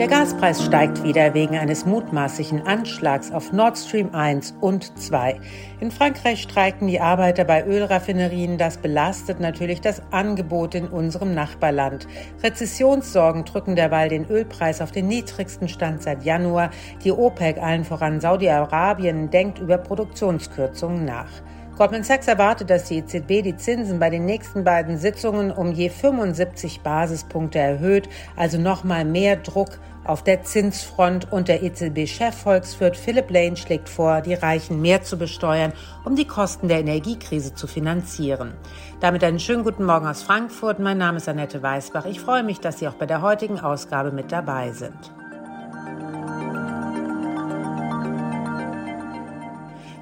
Der Gaspreis steigt wieder wegen eines mutmaßlichen Anschlags auf Nord Stream 1 und 2. In Frankreich streiken die Arbeiter bei Ölraffinerien. Das belastet natürlich das Angebot in unserem Nachbarland. Rezessionssorgen drücken derweil den Ölpreis auf den niedrigsten Stand seit Januar. Die OPEC, allen voran Saudi-Arabien, denkt über Produktionskürzungen nach. Goldman Sachs erwartet, dass die EZB die Zinsen bei den nächsten beiden Sitzungen um je 75 Basispunkte erhöht, also nochmal mehr Druck auf der Zinsfront und der EZB-Chef Volkswirt Philipp Lane schlägt vor, die Reichen mehr zu besteuern, um die Kosten der Energiekrise zu finanzieren. Damit einen schönen guten Morgen aus Frankfurt. Mein Name ist Annette Weißbach. Ich freue mich, dass Sie auch bei der heutigen Ausgabe mit dabei sind.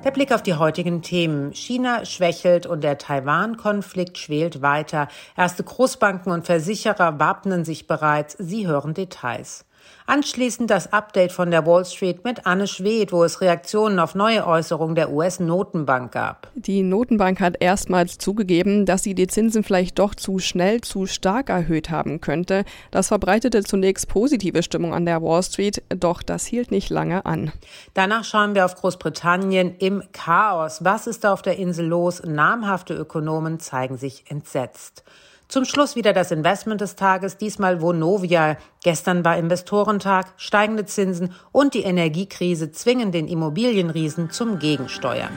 Der Blick auf die heutigen Themen. China schwächelt und der Taiwan-Konflikt schwelt weiter. Erste Großbanken und Versicherer wappnen sich bereits. Sie hören Details. Anschließend das Update von der Wall Street mit Anne Schwedt, wo es Reaktionen auf neue Äußerungen der US-Notenbank gab. Die Notenbank hat erstmals zugegeben, dass sie die Zinsen vielleicht doch zu schnell, zu stark erhöht haben könnte. Das verbreitete zunächst positive Stimmung an der Wall Street, doch das hielt nicht lange an. Danach schauen wir auf Großbritannien im Chaos. Was ist da auf der Insel los? Namhafte Ökonomen zeigen sich entsetzt. Zum Schluss wieder das Investment des Tages, diesmal Vonovia. Gestern war Investorentag, steigende Zinsen und die Energiekrise zwingen den Immobilienriesen zum Gegensteuern.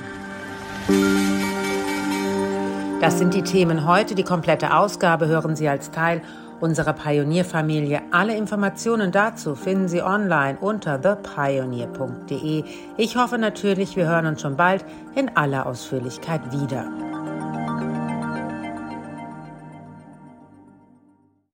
Das sind die Themen heute. Die komplette Ausgabe hören Sie als Teil unserer Pionierfamilie. Alle Informationen dazu finden Sie online unter thepioneer.de. Ich hoffe natürlich, wir hören uns schon bald in aller Ausführlichkeit wieder.